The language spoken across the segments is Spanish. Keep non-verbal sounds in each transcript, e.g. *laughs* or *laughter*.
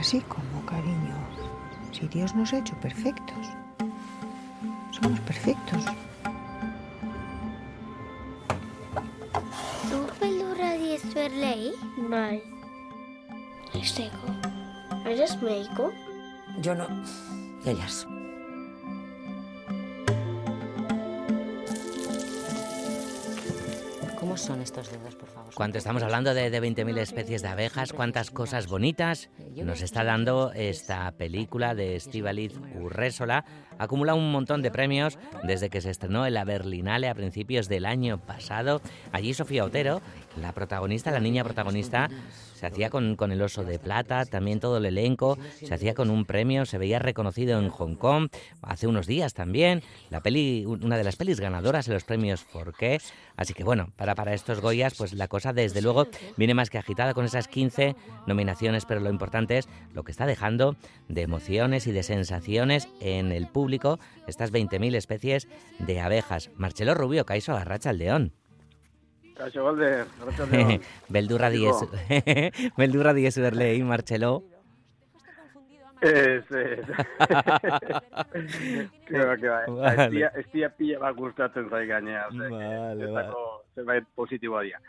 Así como, cariño, si Dios nos ha hecho perfectos. Somos perfectos. Tu pel·lura dies ley? Bai. Esteko. ¿Eres médico? Yo no. Ellas. ¿Cómo son estos dedos, por favor? Cuando estamos hablando de, de 20.000 especies de abejas, cuántas cosas bonitas nos está dando esta película de Estíbaliz Urrésola. Acumula un montón de premios desde que se estrenó en la Berlinale a principios del año pasado. Allí Sofía Otero, la protagonista, la niña protagonista, se hacía con, con el oso de plata, también todo el elenco, se hacía con un premio, se veía reconocido en Hong Kong hace unos días también. La peli, una de las pelis ganadoras en los premios Forqué. Así que bueno, para, para estos Goyas, pues la cosa desde luego viene más que agitada con esas 15 nominaciones, pero lo importante es lo que está dejando de emociones y de sensaciones en el público estas 20.000 especies de abejas. Marcelo Rubio, Caiso Arracha al León. Galder, arratsaldeon. *laughs* Beldurra diez, *laughs* beldurra diez berlei, Marcelo. *laughs* Vale. Estia, estia pila bat gustatzen zai gainea. Osea, Vale, que ezako zerbait positiboa dira.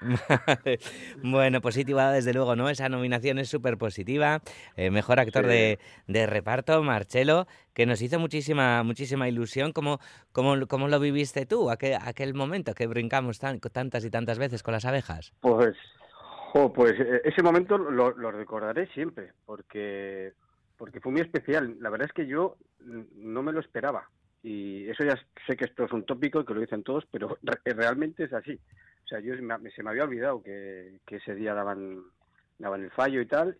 bueno, positiva desde luego, ¿no? Esa nominación es súper positiva. Eh, mejor actor Sí. de, de reparto, Marcelo, que nos hizo muchísima muchísima ilusión. ¿Cómo, cómo, cómo lo viviste tú, aquel, aquel momento que brincamos tan- tantas y tantas veces con las abejas? Pues, jo, pues eh, ese momento lo, lo recordaré siempre, porque, porque fue muy especial. La verdad es que yo no me lo esperaba. Y eso ya sé que esto es un tópico y que lo dicen todos, pero *laughs* re- realmente es así. O sea, yo se me, había olvidado que, ese día daban, daban el fallo y tal,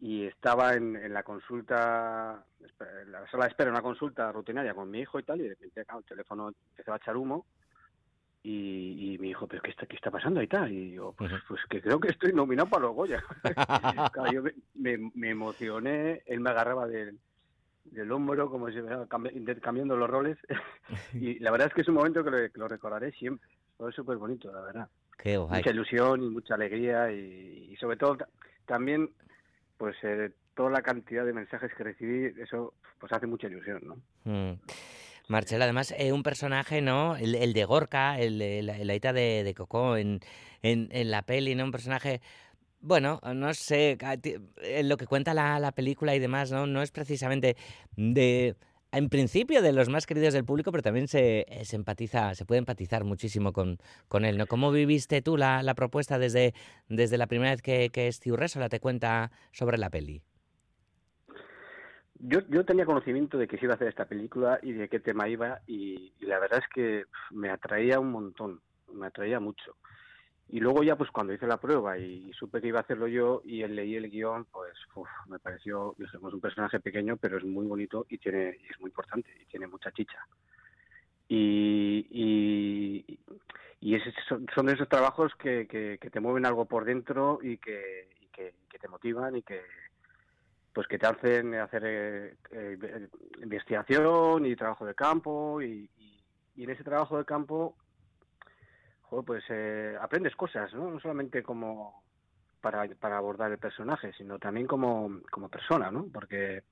y estaba en, en la consulta, en la sala de espera, una consulta rutinaria con mi hijo y tal, y de repente claro, el teléfono empezó a echar humo, y, y mi hijo, ¿pero qué está, qué está pasando y tal? Y yo, pues, pues que creo que estoy nominado para los Goya. *laughs* Claro, yo me, me- me emocioné, él me agarraba del, del hombro, como si intercambiando los roles, *laughs* y la verdad es que es un momento que lo, que lo recordaré siempre. Fue súper bonito, la verdad. Qué. Mucha ilusión y mucha alegría, y, y sobre todo ta- también, pues eh, toda la cantidad de mensajes que recibí, eso pues hace mucha ilusión, ¿no? Mm. Marcelo, además, es un personaje, ¿no? El, el de Gorka, el, hija de, Coco en, en, la peli, ¿no? Un personaje, bueno, no sé, lo que cuenta la, la película y demás, ¿no? No es precisamente de, en principio, de los más queridos del público, pero también se, eh, se empatiza, se puede empatizar muchísimo con, con él, ¿no? ¿Cómo viviste tú la, la propuesta desde, desde la primera vez que, que Esti Urresola te cuenta sobre la peli? Yo, yo tenía conocimiento de que se iba a hacer esta película y de qué tema iba y, la verdad es que me atraía un montón, me atraía mucho. Y luego ya pues cuando hice la prueba y, supe que iba a hacerlo yo y leí el guion, pues me pareció, dijimos, un personaje pequeño pero es muy bonito y tiene y es muy importante y tiene mucha chicha. Y, y, y ese- son, son esos trabajos que, que, te mueven algo por dentro y y que, que te motivan y que, pues que te hacen hacer eh, eh, investigación y trabajo de campo y, y- en ese trabajo de campo pues eh, aprendes cosas no no solamente como para, para abordar el personaje sino también como, como persona no porque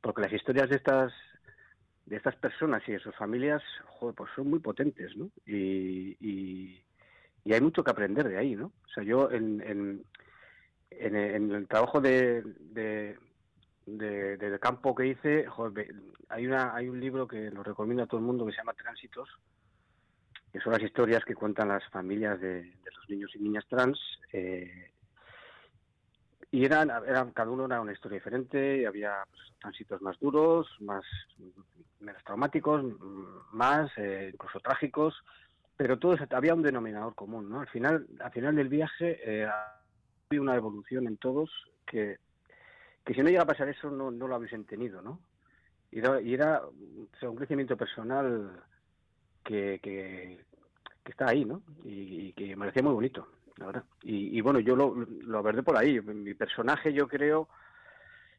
porque las historias de estas de estas personas y de sus familias pues son muy potentes no y, y, hay mucho que aprender de ahí no o sea yo en, en en, el trabajo de, de, del campo que hice, joder, hay una hay un libro que lo recomiendo a todo el mundo que se llama Tránsitos, que son las historias que cuentan las familias de, de los niños y niñas trans. eh, y eran, eran, cada uno era una historia diferente, y había pues, tránsitos más duros, más menos traumáticos, más eh, incluso trágicos, pero todos había un denominador común, ¿no? Al final, al final del viaje eh, había una evolución en todos que, que si no llega a pasar eso no, no lo hubiesen tenido, ¿no? Y era, y era o sea, un crecimiento personal que, que, que está ahí, ¿no? Y, y que me parecía muy bonito, la verdad. Y, y bueno, yo lo, lo abordé por ahí. Mi personaje, yo creo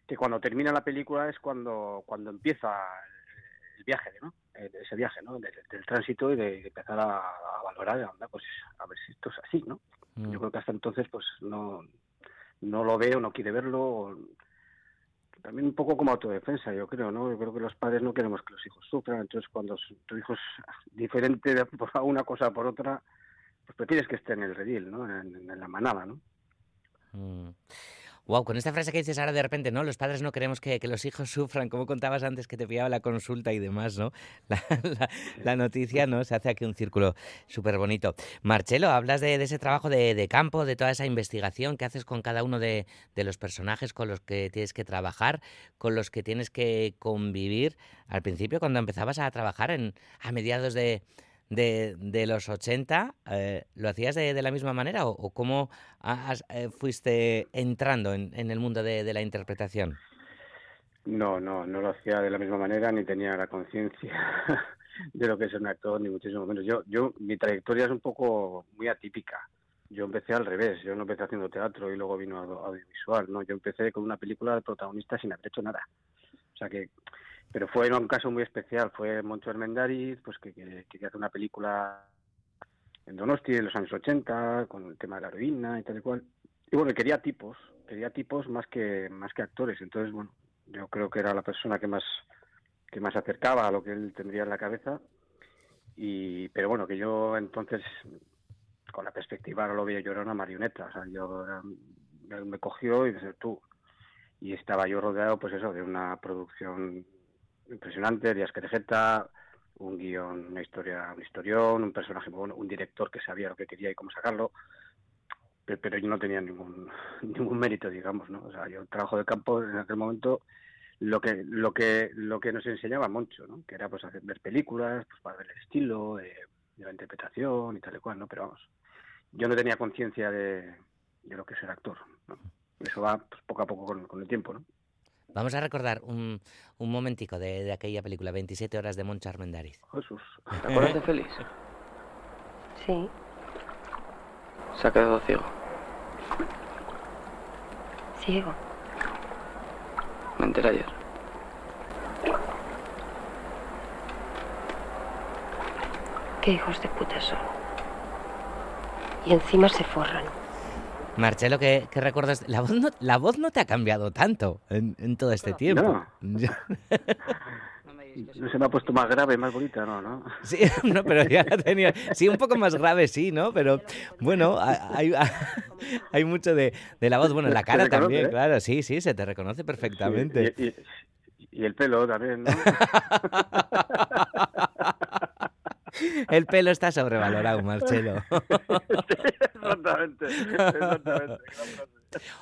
que cuando termina la película es cuando, cuando empieza el viaje, ¿no? Ese viaje, ¿no? Del, del tránsito y de empezar a, a valorar, anda, pues a ver si esto es así, ¿no? Mm. Yo creo que hasta entonces, pues no, no lo veo, no quiere verlo, o, también un poco como autodefensa, yo creo, ¿no? Yo creo que los padres no queremos que los hijos sufran, entonces cuando tu hijo es diferente de, *laughs* una cosa por otra, pues prefieres que esté en el redil, ¿no? En, la manada, ¿no? Mm. Wow, con esta frase que dices ahora de repente, ¿no? Los padres no queremos que, los hijos *laughs* sufran, como contabas antes que te pillaba la consulta y demás, ¿no? *laughs* La, noticia, ¿no? Se hace aquí un círculo súper bonito. Marcelo, hablas de, ese trabajo de, campo, de toda esa investigación que haces con cada uno de, de los personajes con los que tienes que trabajar, con los que tienes que convivir. Al principio, cuando empezabas a trabajar en, a mediados de, de, de los 80, eh, ¿lo hacías de, de, la misma manera o, cómo eh, fuiste entrando en, en el mundo de, de, la interpretación? No, no, no lo hacía de la misma manera ni tenía la conciencia *laughs* de lo que es un actor, ni muchísimo menos. Yo, yo, mi trayectoria es un poco muy atípica. Yo empecé al revés, yo no empecé haciendo teatro y luego vino audiovisual, ¿no? Yo empecé con una película de protagonista sin haber hecho nada. O sea que pero fue un caso muy especial, fue Moncho Armendariz, pues que, que, hace una película en Donosti en los años 80, con el tema de la heroína y tal y cual. Y bueno, quería tipos, quería tipos más que más que actores. Entonces, bueno, yo creo que era la persona que más que más acercaba a lo que él tendría en la cabeza. Y pero bueno, que yo entonces con la perspectiva no lo veía yo era una marioneta, o sea, yo me cogió y dice tú y estaba yo rodeado pues eso de una producción impresionante, Díaz Querejeta, un guion, una historia, un historión, un personaje bueno, un director que sabía lo que quería y cómo sacarlo, pero, yo no tenía ningún *laughs* ningún mérito, digamos, ¿no? O sea, yo trabajo de campo en aquel momento lo que lo que lo que nos enseñaba mucho, ¿no? Que era pues hacer ver películas, pues para ver el estilo de, la interpretación y tal y cual, ¿no? Pero vamos, yo no tenía conciencia de, de, lo que es ser actor, ¿no? Eso va pues, poco a poco con el tiempo, ¿no? Vamos a recordar un, un momentico de, de, aquella película, 27 horas de Moncha Armendariz. Jesús, ¿te acuerdas de Félix? *laughs* Sí. Se ha quedado ciego. Ciego. Me enteré ayer. Qué hijos de puta son. Y encima se forran. Marcelo, ¿qué, recuerdas? La voz, no, la voz no te ha cambiado tanto en, todo este tiempo. No. *laughs* se me ha puesto más grave, más bonita, no, ¿no? Sí, *laughs* no, pero ya la tenía. Sí, un poco más grave, sí, ¿no? Pero bueno, hay, hay mucho de, la voz, bueno, en la cara también, ¿eh? claro, sí, sí, se te reconoce perfectamente. y, el pelo también, ¿no? *laughs* El pelo está sobrevalorado, Marcelo. *laughs* exactamente, exactamente.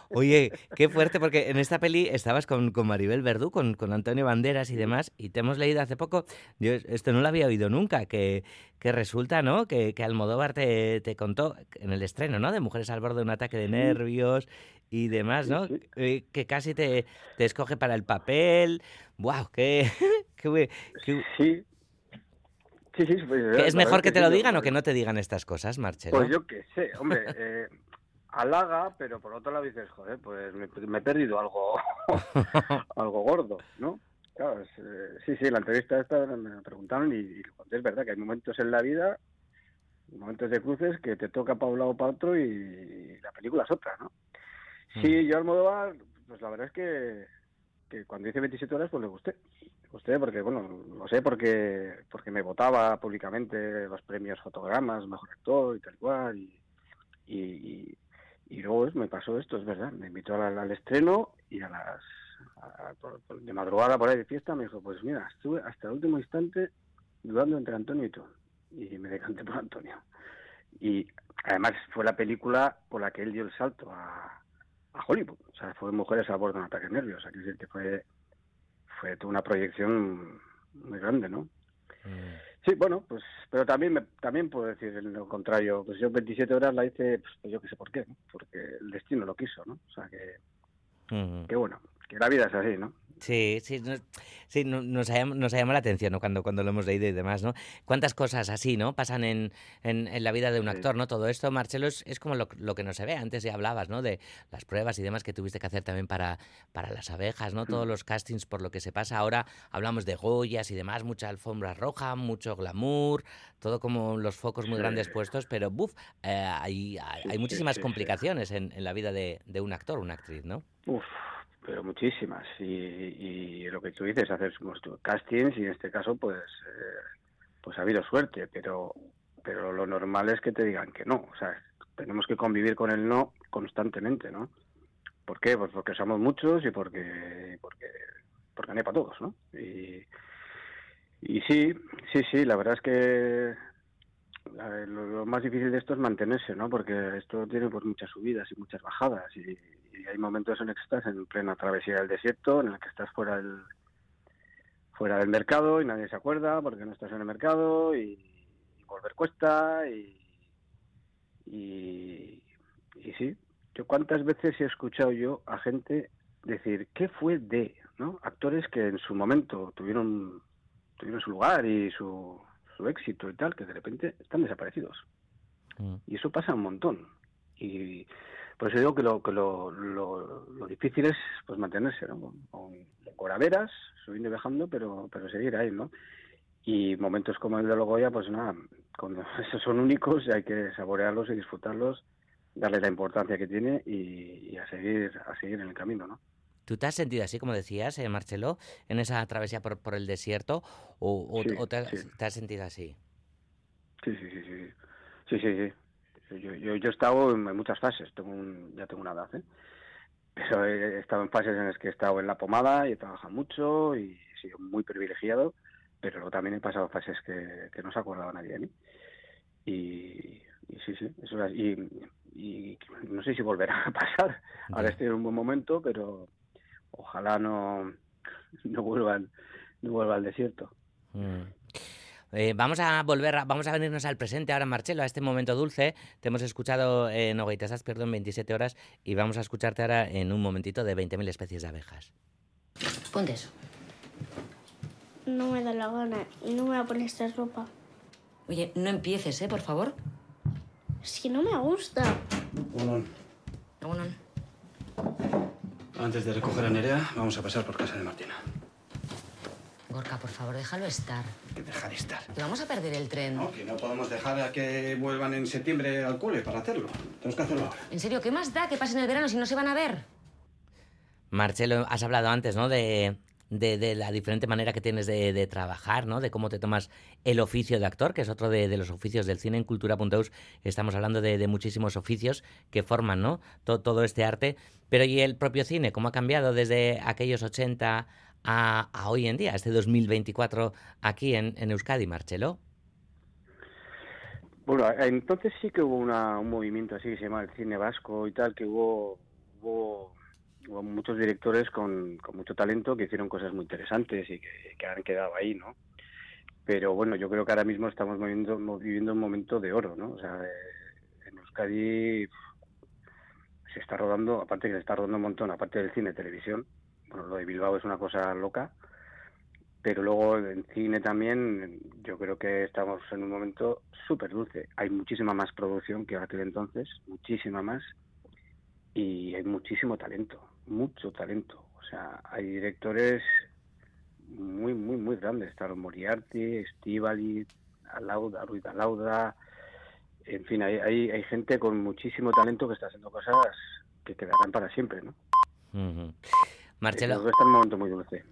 Oye, qué fuerte, porque en esta peli estabas con, con Maribel Verdú, con, con, Antonio Banderas y demás, y te hemos leído hace poco, yo esto no lo había oído nunca, que, que resulta, ¿no? Que, que Almodóvar te, te, contó en el estreno, ¿no? De Mujeres al borde de un ataque de nervios y demás, ¿no? Eh, que casi te, te, escoge para el papel. ¡Wow! ¡Qué, *laughs* qué, qué... Sí, Sí, sí, pues, ¿Es mejor que, te lo digan o que no te digan estas cosas, Marcelo? Pues yo qué sé, hombre, *laughs* eh, halaga, pero por otro lado dices, joder, pues me, he perdido algo, *laughs* algo gordo, ¿no? Claro, eh, sí, sí, la entrevista esta me preguntaron y, es verdad que hay momentos en la vida, momentos de cruces que te toca para un lado o para otro y, la película es otra, ¿no? Sí, mm. yo al modo pues la verdad es que, cuando hice 27 horas, pues le gusté. Usted porque bueno lo sé porque porque me votaba públicamente los premios fotogramas mejor actor y tal cual y, y, luego me pasó esto es verdad. Me invitó al, estreno y a las de madrugada por ahí de fiesta me dijo pues mira estuve hasta el último instante dudando entre Antonio y tú y me decanté por Antonio. Y además fue la película por la que él dio el salto a, a Hollywood o sea fue Mujeres a bordo de un ataque nervioso que decir que fue fue una proyección muy grande, ¿no? Mm. Sí, bueno, pues, pero también también puedo decir lo contrario. Pues yo 27 horas la hice, pues, yo qué sé por qué, porque el destino lo quiso, ¿no? O sea que, mm. que bueno, que la vida es así, ¿no? Sí, sí, sí nos, ha, nos llamado la atención ¿no? cuando, cuando lo hemos leído y demás, ¿no? Cuántas cosas así, ¿no? Pasan en, en, en la vida de un actor, ¿no? Todo esto, Marcelo, es, es como lo, lo, que no se ve. Antes ya hablabas, ¿no? De las pruebas y demás que tuviste que hacer también para, para las abejas, ¿no? Todos los castings por lo que se pasa. Ahora hablamos de Goyas y demás, mucha alfombra roja, mucho glamour, todo como los focos muy grandes puestos, pero, buf, eh, hay, hay, muchísimas complicaciones en, en, la vida de, de un actor, una actriz, ¿no? Uf, pero muchísimas. Y, lo que tú dices, hacer castings y en este caso, pues, eh, pues ha habido suerte, pero, pero lo normal es que te digan que no. O sea, tenemos que convivir con el no constantemente, ¿no? ¿Por qué? Pues porque somos muchos y porque, porque, porque no hay para todos, ¿no? Y, y sí, sí, sí, la verdad es que lo, más difícil de esto es mantenerse, ¿no? Porque esto tiene pues muchas subidas y muchas bajadas y, hay momentos en los que estás en plena travesía del desierto, en el que estás fuera del fuera del mercado y nadie se acuerda porque no estás en el mercado y, volver cuesta y, y, y sí, yo cuántas veces he escuchado yo a gente decir qué fue de, ¿no? Actores que en su momento tuvieron tuvieron su lugar y su, su éxito y tal, que de repente están desaparecidos. Mm. Y eso pasa un montón. Y por eso digo que lo, que lo, lo, difícil es pues mantenerse, ¿no? Con, con, coraveras, subiendo y bajando, pero, pero seguir ahí, ¿no? Y momentos como el de Logoya, pues nada, cuando *laughs* esos son únicos y hay que saborearlos y disfrutarlos, darle la importancia que tiene y, y a seguir a seguir en el camino, ¿no? ¿Tú te has sentido así, como decías, eh, Marcelo, en esa travesía por, por el desierto? ¿O, te, has sentido así? Sí, sí, sí. Sí, sí, sí. sí. Yo, yo, yo, he estado en muchas fases, tengo ya tengo una edad, ¿eh? Pero he estado en fases en las que he estado en la pomada y he trabajado mucho y he sido muy privilegiado, pero luego también he pasado fases que, que no se acordaba nadie de mí. Y, y sí, sí, eso es, y, y no sé si volverá a pasar. Ahora estoy en un buen momento, pero ojalá no, no vuelvan no vuelva al desierto. Mm. Eh, vamos a volver, vamos a venirnos al presente ahora, Marcelo, a este momento dulce. Te hemos escuchado en Ogaitas perdón, en 27 horas y vamos a escucharte ahora en un momentito de 20.000 especies de abejas. Ponte eso. No me da la gana y no me voy a poner esta ropa. Oye, no empieces, ¿eh? Por favor. Es que no me gusta. Unón. Unón. Antes de recoger a Nerea, vamos a pasar por casa de Martina. Gorka, por favor, déjalo estar. ¿Qué dejar estar? Que vamos a perder el tren. No, que no podemos dejar a que vuelvan en septiembre al cole para hacerlo. Tenemos que hacerlo ahora. ¿En serio? ¿Qué más da que pasen el verano si no se van a ver? Marcelo, has hablado antes, ¿no? De, de, la diferente manera que tienes de, trabajar, ¿no? De cómo te tomas el oficio de actor, que es otro de, los oficios del cine en Cultura.eus. Estamos hablando de, muchísimos oficios que forman, ¿no? Todo, todo, este arte. Pero ¿y el propio cine? ¿Cómo ha cambiado desde aquellos 80 a, hoy en día, este 2024 aquí en, Euskadi, Marcelo? Bueno, entonces sí que hubo un movimiento así que se llama el cine vasco y tal, que hubo, hubo, muchos directores con, mucho talento que hicieron cosas muy interesantes y que, han quedado ahí, ¿no? Pero bueno, yo creo que ahora mismo estamos viviendo, viviendo un momento de oro, ¿no? O sea, eh, en Euskadi se está rodando, aparte que se está rodando un montón, aparte del cine, televisión, bueno, lo de Bilbao es una cosa loca, pero luego en cine también yo creo que estamos en un momento súper dulce. Hay muchísima más producción que aquel entonces, muchísima más, y hay muchísimo talento, mucho talento. O sea, hay directores muy, muy, muy grandes. Está Moriarty, Estivali, Alauda, Ruiz Alauda, en fin, hay, hay, hay, gente con muchísimo talento que está haciendo cosas que quedarán para siempre, ¿no? Marcelo. En un momento muy dulce.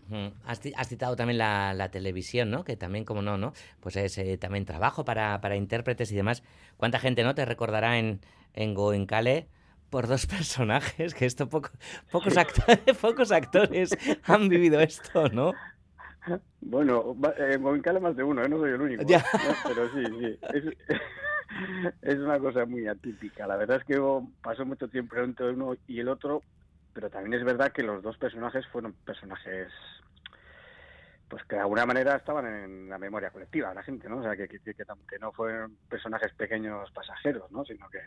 has, citado también la, televisión, ¿no? Que también, como no, ¿no? Pues es eh, también trabajo para, para, intérpretes y demás. ¿Cuánta gente, no? Te recordará en, en Goenkale por dos *laughs* personajes, que esto poco, pocos, actores, *laughs* pocos actores han vivido esto, ¿no? Bueno, en Goenkale más de uno, ¿eh? no soy el único. Ya. Pero sí, sí. Es, *laughs* es una cosa muy atípica. La verdad es que pasó mucho tiempo entre uno y el otro, pero también es verdad que los dos personajes fueron personajes pues que de alguna manera estaban en la memoria colectiva de la gente, ¿no? O sea, que, que, que, no fueron personajes pequeños pasajeros, ¿no? Sino que,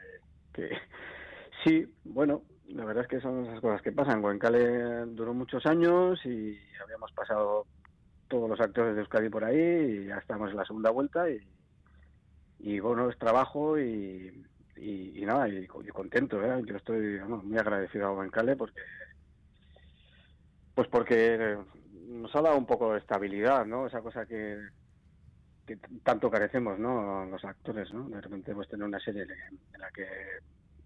que *laughs* sí, bueno, la verdad es que son esas cosas que pasan. Goenkale duró muchos años y habíamos pasado todos los actores de Euskadi por ahí y ya estamos en la segunda vuelta y, y bueno, es trabajo y, y, nada, y, contento, ¿eh? Yo estoy muy agradecido a Bancale porque, pues porque nos ha dado un poco de estabilidad, ¿no? Esa cosa que, que tanto carecemos, ¿no? Los actores, ¿no? De repente pues tener una serie en la que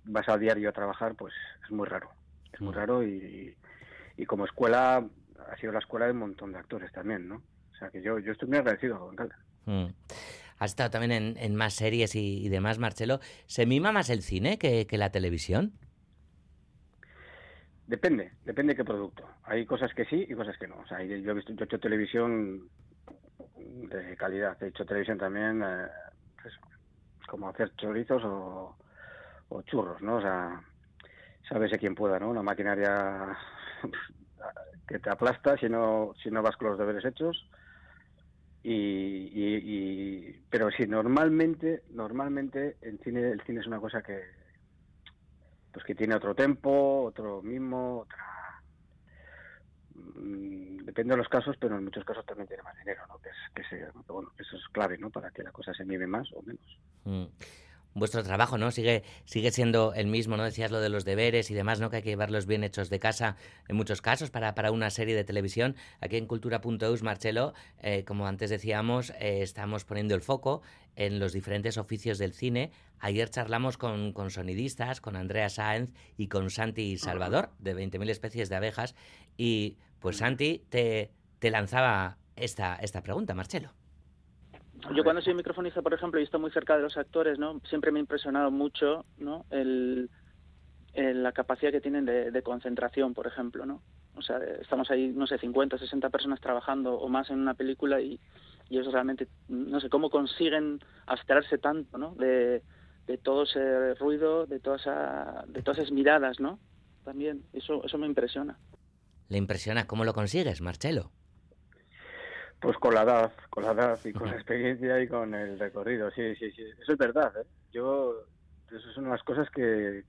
vas a diario a trabajar, pues es muy raro, es muy mm. raro y, y como escuela ha sido la escuela de un montón de actores también, ¿no? O sea que yo, yo estoy muy agradecido con Calda. Mm. Has estado también en, más series y, demás, Marcelo. ¿Se mima más el cine que, la televisión? Depende, depende de qué producto. Hay cosas que sí y cosas que no. O sea, yo he visto, yo he hecho televisión de calidad. He hecho televisión también, eh, eso, como hacer chorizos o, o, churros, ¿no? O sea, sabes a quién pueda, ¿no? Una maquinaria *laughs* que te aplasta si no, si no vas con los deberes hechos. Y, y, y, pero sí, normalmente, normalmente el cine, el cine es una cosa que, pues que tiene otro tempo, otro mismo, otra mm, depende de los casos, pero en muchos casos también tiene más dinero, ¿no? Que, es, que, se, bueno, eso es clave, ¿no? Para que la cosa se mime más o menos. Mm. Vuestro trabajo, ¿no? Sigue, sigue siendo el mismo, ¿no? Decías lo de los deberes y demás, ¿no? Que hay que llevarlos bien hechos de casa en muchos casos para, para una serie de televisión. Aquí en Cultura.eus, Marcelo, eh, como antes decíamos, eh, estamos poniendo el foco en los diferentes oficios del cine. Ayer charlamos con, con sonidistas, con Andrea Sáenz y con Santi Salvador, de 20.000 especies de abejas. Y pues Santi te, te lanzaba esta, esta pregunta, Marcelo. Yo cuando soy microfonista, por ejemplo, y estoy muy cerca de los actores, ¿no? Siempre me ha impresionado mucho, ¿no? El, la capacidad que tienen de, concentración, por ejemplo, ¿no? O sea, estamos ahí, no sé, 50, 60 personas trabajando o más en una película y, y ellos realmente, no sé, cómo consiguen abstraerse tanto, ¿no? De, todo ese ruido, de, toda esa, de todas esas miradas, ¿no? También, eso, eso me impresiona. ¿Le impresiona cómo lo consigues, Marcelo? Pues con la edad, con la edad y con la experiencia y con el recorrido, sí, sí, sí. Eso es verdad, ¿eh? Yo, eso son las cosas que,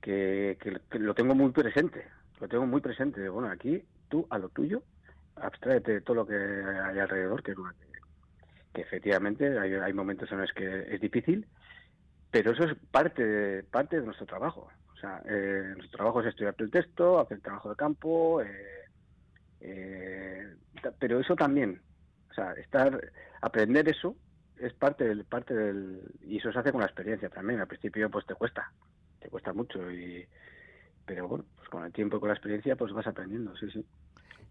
que, lo tengo muy presente, lo tengo muy presente. Bueno, aquí tú a lo tuyo, abstráete de todo lo que hay alrededor, que, que efectivamente hay, hay momentos en los que es difícil, pero eso es parte de, parte de nuestro trabajo. O sea, eh, nuestro trabajo es estudiar el texto, hacer trabajo de campo, eh, eh, pero eso también, o sea, estar, aprender eso es parte del, parte del, y eso se hace con la experiencia también. Al principio, pues te cuesta, te cuesta mucho, y, pero bueno, pues con el tiempo y con la experiencia, pues vas aprendiendo, sí, sí.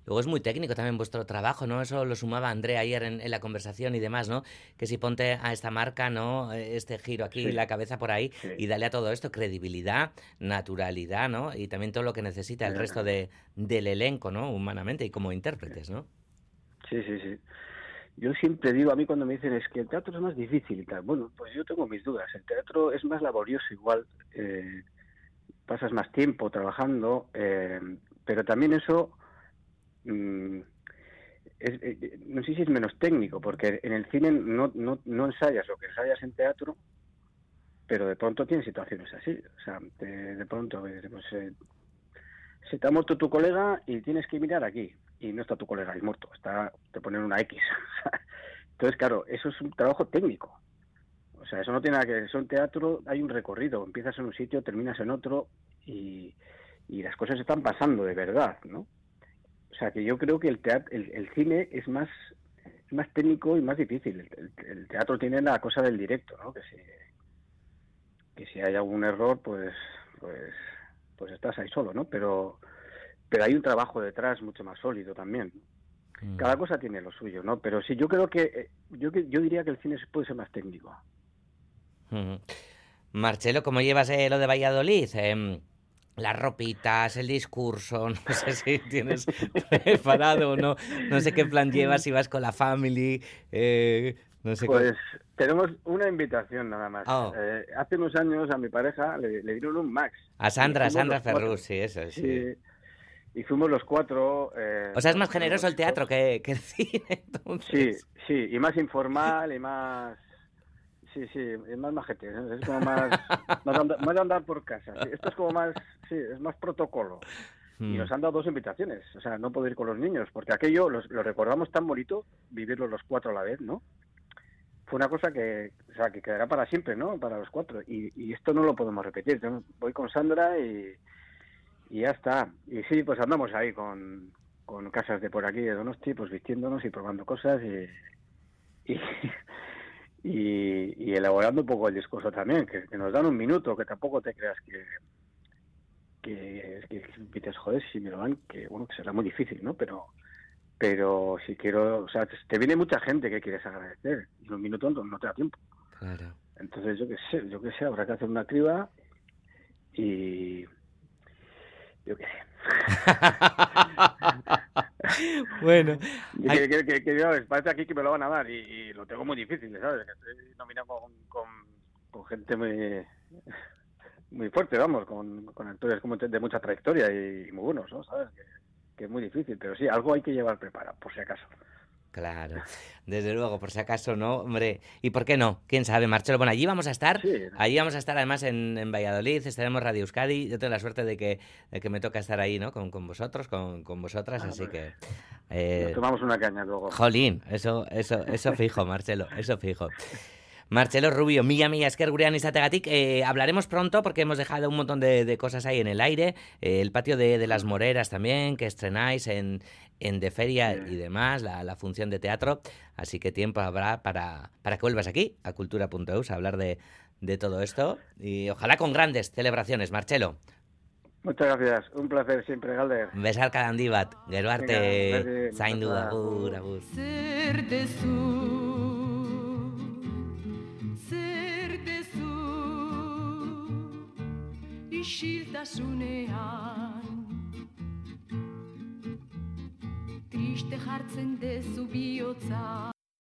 Luego es muy técnico también vuestro trabajo, ¿no? Eso lo sumaba Andrea ayer en, en, la conversación y demás, ¿no? Que si ponte a esta marca, ¿no? Este giro aquí, sí. la cabeza por ahí, sí. y dale a todo esto credibilidad, naturalidad, ¿no? Y también todo lo que necesita el resto de, del elenco, ¿no? Humanamente y como intérpretes, ¿no? Sí, sí, sí. Yo siempre digo, a mí cuando me dicen es que el teatro es más difícil y tal, bueno, pues yo tengo mis dudas. El teatro es más laborioso igual, eh, pasas más tiempo trabajando, eh, pero también eso Mm, es, eh, no sé si es menos técnico, porque en el cine no, no, no ensayas lo que ensayas en teatro, pero de pronto tienes situaciones así. O sea, de, pronto, pues, eh, se te ha muerto tu colega y tienes que mirar aquí, y no está tu colega ahí muerto, está, te ponen una X. *laughs* Entonces, claro, eso es un trabajo técnico. O sea, eso no tiene nada que ver. Eso en teatro hay un recorrido. Empiezas en un sitio, terminas en otro y, y las cosas están pasando de verdad, ¿no? O sea, que yo creo que el, teatro, el, el cine es más, es más técnico y más difícil. El, el, el, teatro tiene la cosa del directo, ¿no? Que si, que si hay algún error, pues, pues, pues estás ahí solo, ¿no? Pero, pero hay un trabajo detrás mucho más sólido también. Mm. Cada cosa tiene lo suyo, ¿no? Pero sí, yo creo que, eh, yo, yo diría que el cine puede ser más técnico. Mm. Marcelo, ¿cómo llevas eh, lo de Valladolid? Eh, las ropitas, el discurso, *laughs* no sé si tienes preparado o no, no sé qué plan llevas, si vas con la family, eh, no sé Pues cómo... tenemos una invitación nada más. Oh. Eh, hace unos años a mi pareja le, le dieron un Max. A Sandra, Sandra Ferrus, sí, eso, sí. sí. Y fuimos los cuatro. Eh, o sea, es más generoso el teatro que, que el cine, *laughs* entonces. Sí, sí, y más informal y más sí, sí, es más majete, ¿eh? es como más, más, andar, más andar por casa. Sí, esto es como más, sí, es más protocolo. Y nos han dado dos invitaciones, o sea, no poder ir con los niños, porque aquello los, lo recordamos tan bonito, vivirlo los cuatro a la vez, ¿no? Fue una cosa que, o sea, que quedará para siempre, ¿no? Para los cuatro. Y, y esto no lo podemos repetir. Yo voy con Sandra y, y ya está. Y sí, pues andamos ahí con, con casas de por aquí, de Donosti, pues vistiéndonos y probando cosas y, y *laughs* y, y, elaborando un poco el discurso también, que, que, nos dan un minuto, que tampoco te creas que, que, que, que joder, si me lo dan, que bueno, que será muy difícil, ¿no? Pero pero si quiero, o sea, te viene mucha gente que quieres agradecer y un minuto no te da tiempo. Claro. Entonces, yo qué sé, yo qué sé, habrá que hacer una criba y yo qué sé. *laughs* bueno. *laughs* Que, que, que, que, parece aquí que me lo van a dar y, lo tengo muy difícil, ¿sabes? Estoy nominado con, con, con gente muy muy fuerte, vamos, con, con actores como de mucha trayectoria y, muy buenos, ¿no? ¿Sabes? Que, que es muy difícil, pero sí, algo hay que llevar preparado, por si acaso. Claro, desde luego, por si acaso no, hombre. ¿Y por qué no? ¿Quién sabe, Marcelo? Bueno, allí vamos a estar, allí vamos a estar además en, en, Valladolid, estaremos Radio Euskadi. Yo tengo la suerte de que, de que me toca estar ahí, ¿no? Con, con vosotros, con, con vosotras, Ah, así que... Eh, tomamos una caña luego. Jolín, eso, eso, eso fijo, Marcelo, eso fijo. Marcelo Rubio, mila mila esker gurean izategatik. Eh, hablaremos pronto porque hemos dejado un montón de, de cosas ahí en el aire. Eh, el patio de, de, las Moreras también, que estrenáis en, en De Feria y demás, la, la, función de teatro. Así que tiempo habrá para, para que vuelvas aquí, a cultura.eus, a hablar de, de todo esto. Y ojalá con grandes celebraciones, Marcelo. Muchas gracias, un placer siempre, Galder. Besarka handi bat, gero arte, zaindu, agur, agur. Isiltasunean. Triste jartzen dezu bihotza